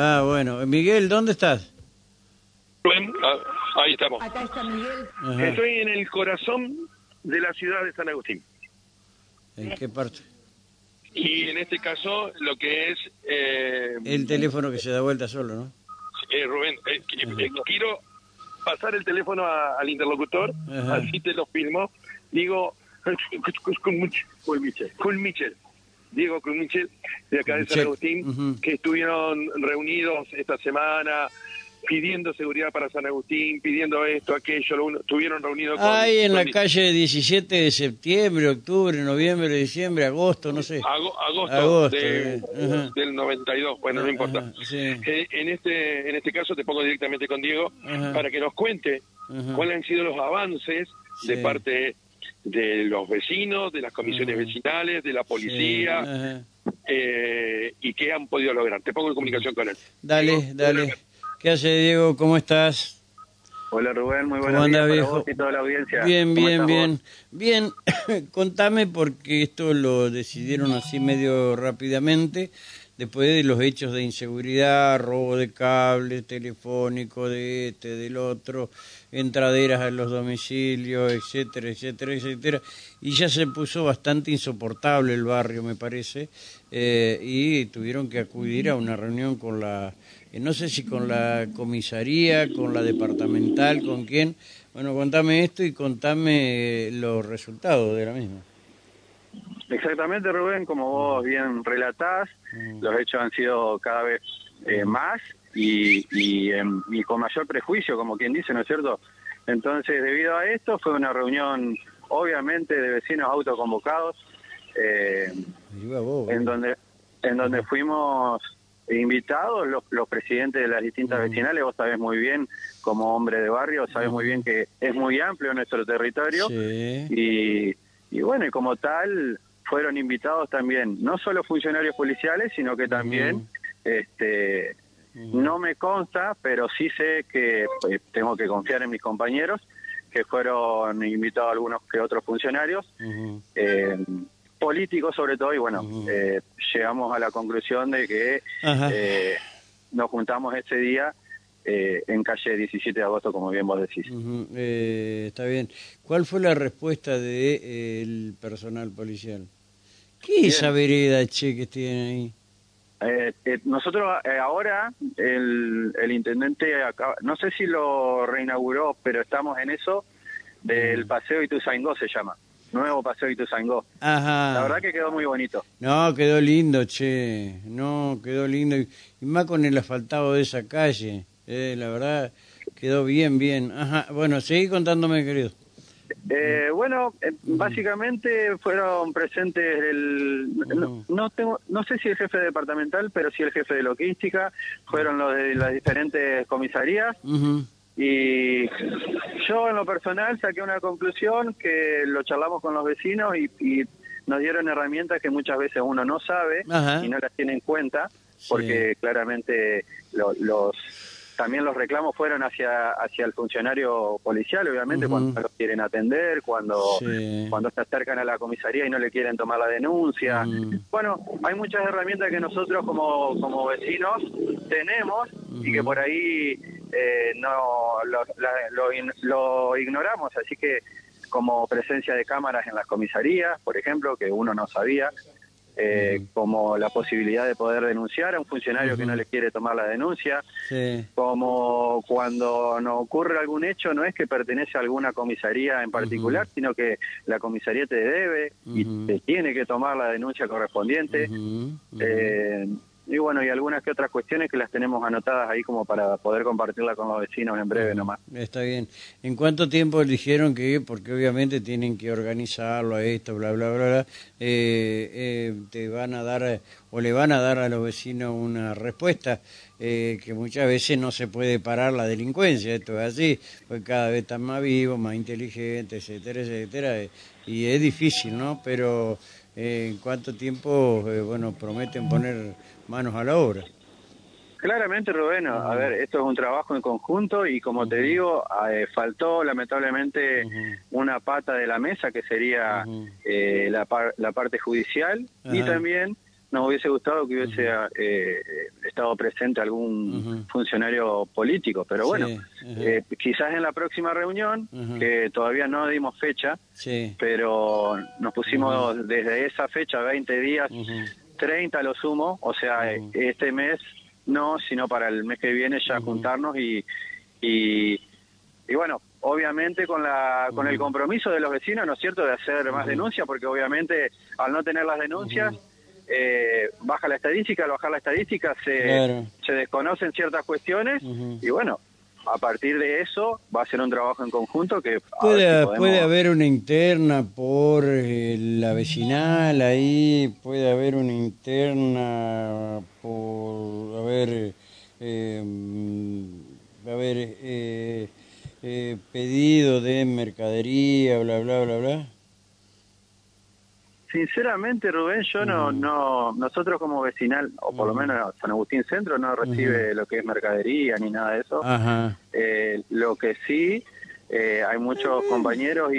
Ah, bueno. Miguel, ¿dónde estás? Ah, ahí estamos. Acá está Miguel. Ajá. Estoy en el corazón de la ciudad de San Agustín. ¿En qué parte? Y en este caso, lo que es... Eh, El teléfono que se da vuelta solo, ¿no? eh, Rubén, eh, eh, quiero pasar el teléfono a- al interlocutor, Ajá. así te lo filmo. Digo, con Michel, con Michel. Diego con Michel, de acá de San Agustín, ujú. que estuvieron reunidos esta semana pidiendo seguridad para San Agustín, pidiendo esto, aquello, lo uno- estuvieron reunidos con... Ahí en la con- calle 17 de septiembre, octubre, noviembre, diciembre, agosto, no sé. Ago- agosto, Agosto, de- eh, del 92, bueno, no importa. Ajá, sí. Eh, en este en este caso te pongo directamente con Diego para que nos cuente cuáles han sido los avances de Sí. parte de los vecinos, de las comisiones vecinales, de la policía Sí, eh, y qué han podido lograr. Te pongo en comunicación con él. Dale, Diego, dale. ¿Qué hace Diego? ¿Cómo estás? Hola Rubén, muy ¿Cómo buenos días para viejo? vos y toda la audiencia. Bien, ¿Cómo bien, bien. vos? Bien, contame porque esto lo decidieron así medio rápidamente, después de los hechos de inseguridad, robo de cables, telefónico de este, del otro, entraderas a los domicilios, etcétera, etcétera, etcétera. Y ya se puso bastante insoportable el barrio, me parece, eh, y tuvieron que acudir a una reunión con la, eh, no sé si con la comisaría, con la departamental, con quién. Bueno, contame esto y contame eh, los resultados de la misma. Exactamente Rubén, como vos bien relatás, Mm. los hechos han sido cada vez eh, más y, y, em, y con mayor prejuicio, como quien dice, ¿no es cierto? Entonces, debido a esto, fue una reunión obviamente de vecinos autoconvocados, eh, vos, en donde en donde fuimos invitados los, los presidentes de las distintas vecinales, vos sabés muy bien, como hombre de barrio, sabés muy bien que es muy amplio nuestro territorio Sí. y, y bueno, y como tal fueron invitados también no solo funcionarios policiales, sino que también este no me consta, pero sí sé que eh, tengo que confiar en mis compañeros que fueron invitados algunos que otros funcionarios eh, políticos sobre todo y bueno eh, llegamos a la conclusión de que eh, nos juntamos ese día eh, en calle 17 de agosto como bien vos decís. Eh, está bien. ¿Cuál fue la respuesta del personal policial? ¿Qué es esa vereda, che, que tienen ahí? Eh, eh, nosotros eh, ahora el, el intendente acaba- no sé si lo reinauguró pero estamos en eso del paseo Ituzaingó se llama nuevo paseo Ituzaingó Ajá. la verdad que quedó muy bonito No, quedó lindo, che. No, quedó lindo. Y, y más con el asfaltado de esa calle. Eh, la verdad, quedó bien, bien. Ajá. Bueno, seguí contándome, querido. Eh, bueno, eh, básicamente fueron presentes el no, no tengo no sé si el jefe departamental, pero sí el jefe de logística, fueron los de las diferentes comisarías. Y yo en lo personal saqué una conclusión que lo charlamos con los vecinos y, y nos dieron herramientas que muchas veces uno no sabe Ajá. y no las tiene en cuenta Sí. porque claramente lo- los también los reclamos fueron hacia hacia el funcionario policial obviamente Ujú. cuando no los quieren atender cuando Sí. cuando se acercan a la comisaría y no le quieren tomar la denuncia bueno hay muchas herramientas que nosotros como como vecinos tenemos y que por ahí eh, no lo, la- lo in- lo ignoramos así que como presencia de cámaras en las comisarías por ejemplo que uno no sabía eh, como la posibilidad de poder denunciar a un funcionario que no le quiere tomar la denuncia, Sí. como cuando nos ocurre algún hecho, no es que pertenece a alguna comisaría en particular, sino que la comisaría te debe y te tiene que tomar la denuncia correspondiente. Eh, y bueno, y algunas que otras cuestiones que las tenemos anotadas ahí como para poder compartirla con los vecinos en breve nomás. Está bien. ¿En cuánto tiempo dijeron que, porque obviamente tienen que organizarlo a esto, bla, bla, bla, bla, eh, eh, te van a dar o le van a dar a los vecinos una respuesta eh, que muchas veces no se puede parar la delincuencia, esto es así, pues cada vez están más vivos, más inteligentes, etcétera, etcétera, eh, y es difícil, ¿no? Pero eh, en cuánto tiempo, eh, bueno, prometen poner manos a la obra. Claramente, Rubén, a ver, esto es un trabajo en conjunto y como te digo, eh, faltó lamentablemente una pata de la mesa que sería eh, la, par- la parte judicial y también nos hubiese gustado que hubiese eh, estado presente algún funcionario político. Pero bueno, eh, quizás en la próxima reunión, que todavía no dimos fecha, pero nos pusimos desde esa fecha, 20 días, 30 lo sumo, o sea, este mes no, sino para el mes que viene ya juntarnos y, y, y bueno, obviamente con la con el compromiso de los vecinos, ¿no es cierto?, de hacer más denuncias, porque obviamente al no tener las denuncias eh, baja la estadística, al bajar la estadística se, se desconocen ciertas cuestiones y bueno, a partir de eso va a ser un trabajo en conjunto que puede, puede haber una interna por eh, la vecinal ahí puede haber una interna por a ver eh, a ver eh, eh, pedido de mercadería, bla, bla, bla, bla? Sinceramente, Rubén, yo no, mm. no, nosotros como vecinal, o por lo mm. menos San Agustín Centro, no recibe lo que es mercadería ni nada de eso. Eh, lo que sí, eh, hay muchos compañeros y,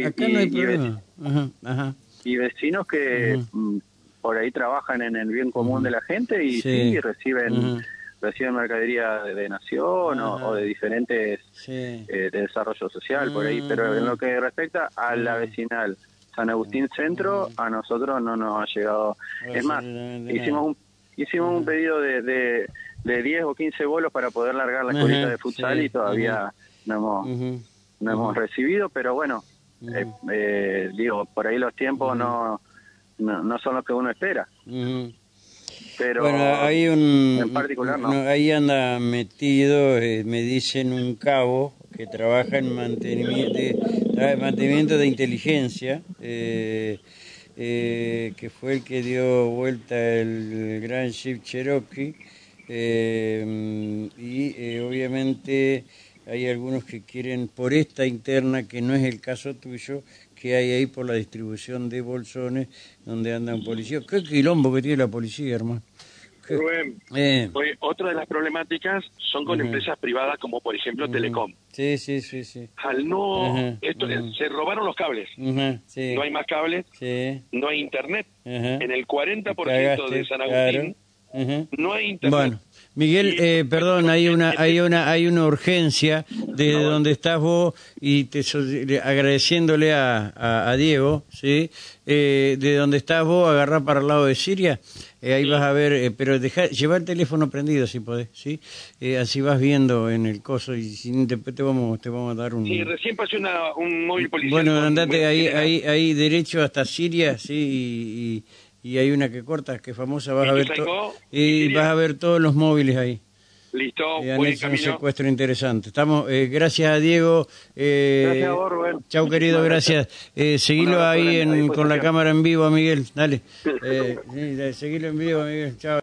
y, vecinos que mm, por ahí trabajan en el bien común de la gente y sí, reciben reciben mercadería de, nación o, de diferentes eh, de desarrollo social por ahí, pero en lo que respecta a la vecinal San Agustín Centro, a nosotros no nos ha llegado. Es más, hicimos un, hicimos un pedido de, de, 10 o 15 bolos para poder largar la escuelita de futsal y todavía no hemos, no hemos recibido, pero bueno, eh, eh, digo, por ahí los tiempos no, no, son los que uno espera. Pero bueno, hay un, en particular no. Ahí anda metido, eh, me dicen un cabo que trabaja en mantenimiento, de, mantenimiento de inteligencia, eh, eh, que fue el que dio vuelta el, Gran Jeep Cherokee, y obviamente hay algunos que quieren por esta interna, que no es el caso tuyo, que hay ahí por la distribución de bolsones donde andan policías. ¿Qué quilombo que tiene la policía, hermano? Rubén, eh. otra de las problemáticas son con empresas privadas como por ejemplo Telecom. Sí, sí, sí, sí. Al no, esto se robaron los cables. No hay más cables, no hay internet. En el 40% de San Agustín no hay internet. Bueno, Miguel, eh, perdón, hay una, hay una, hay una urgencia de donde estás vos y te agradeciéndole a, a, Diego, sí, eh, de donde estás vos, agarrar para el lado de Siria. Eh, ahí vas a ver, eh, pero deja, lleva el teléfono prendido si podés, ¿sí? Eh, así vas viendo en el coso y si te, te, vamos, te vamos a dar un... Sí, recién pasó una, un móvil policial. Bueno, andate ahí, ahí, ahí derecho hasta Siria, ¿sí? Y, y, hay una que corta, que es famosa, vas a ver... y vas a ver todos los móviles ahí. Listo, eh, buen un secuestro interesante. Estamos, eh, gracias a Diego. Eh, gracias a vos, Rubén. Chau, querido, gracias. Eh, seguilo ahí en, con la cámara en vivo, Miguel. Dale. Eh, seguilo en vivo, Miguel. Chao.